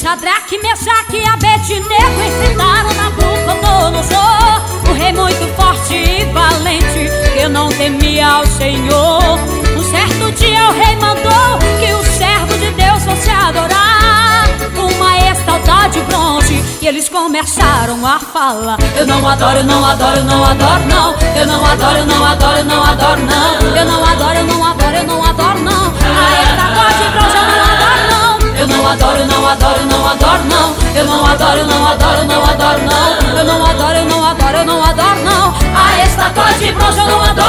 Sadraque, Mesaque e Abednego enfrentaram Nabucodonosor O rei muito forte e valente que não temia ao Senhor rei mandou que o servo de Deus fosse adorar Uma estalta de bronze e eles começaram a falar Eu não adoro, não adoro, não adoro não Eu não adoro, não adoro, não adoro não Eu não adoro, eu não adoro, eu não adoro não A estalta de bronze eu não adoro não eu não adoro, não adoro, não adoro, não. Eu não adoro, não adoro, não adoro, não. Eu não adoro, eu não adoro, eu não adoro, não. A estátua de bronze eu não adoro,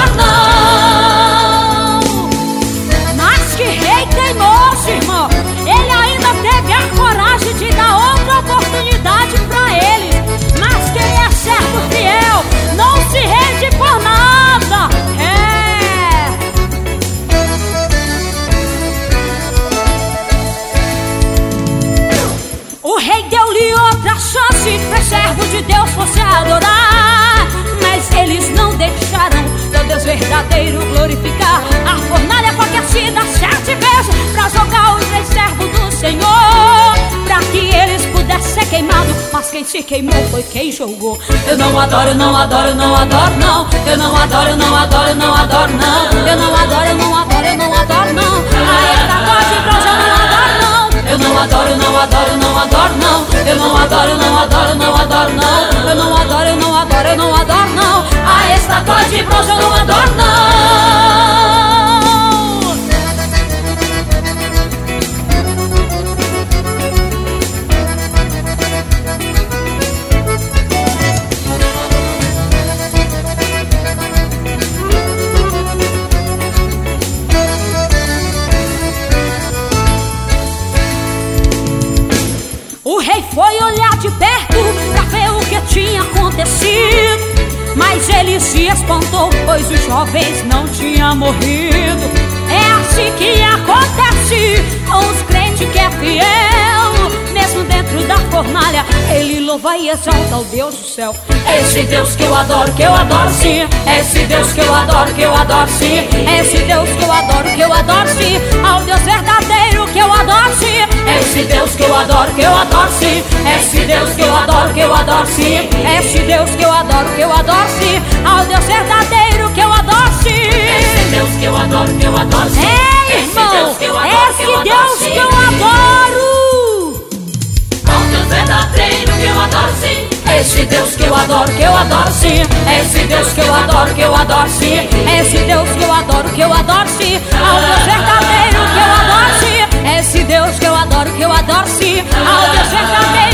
rei deu-lhe outra chance para servo de Deus fosse adorar. Mas eles não deixaram seu Deus verdadeiro glorificar. A fornalha foi aquecida sete vezes para jogar os três servos do Senhor. Para que eles pudessem ser queimados. Mas quem se queimou foi quem jogou. Eu não adoro, não adoro, não adoro, não. Eu não adoro, não adoro, não adoro, não. Eu não adoro, não adoro, adoro, não adoro, não adoro, não. Eu não adoro, eu não adoro, eu não adoro, não. A estátua de bronze eu não adoro, não. O rei foi olhar de perto pra ver o que tinha acontecido. Mas ele se espantou, pois os jovens não tinham morrido. É assim que acontece com os crentes que é fiel. Mesmo dentro da fornalha, ele louva e exalta o Deus do céu. Esse Deus que eu adoro, que eu adoro sim. Esse Deus que eu adoro, que eu adoro sim. Esse Deus que eu adoro, que eu adoro sim. Ao Deus verdadeiro que eu adoro, que eu adoro sim. Esse Deus que eu adoro, que eu adoro sim. Esse Deus que eu adoro, que eu adoro sim. Ao Deus verdadeiro que eu adoro sim. Esse Deus que eu adoro, que eu adoro sim. Ei, irmão, esse Deus que eu adoro, que eu adoro. Ao Deus verdadeiro que eu adoro sim. Esse Deus que eu adoro, que eu adoro sim. Esse Deus que eu adoro, que eu adoro sim. Esse Deus que eu adoro, que eu adoro sim. Ao Deus verdadeiro que eu adoro sim. Esse Deus que eu adoro, que eu adoro I'll be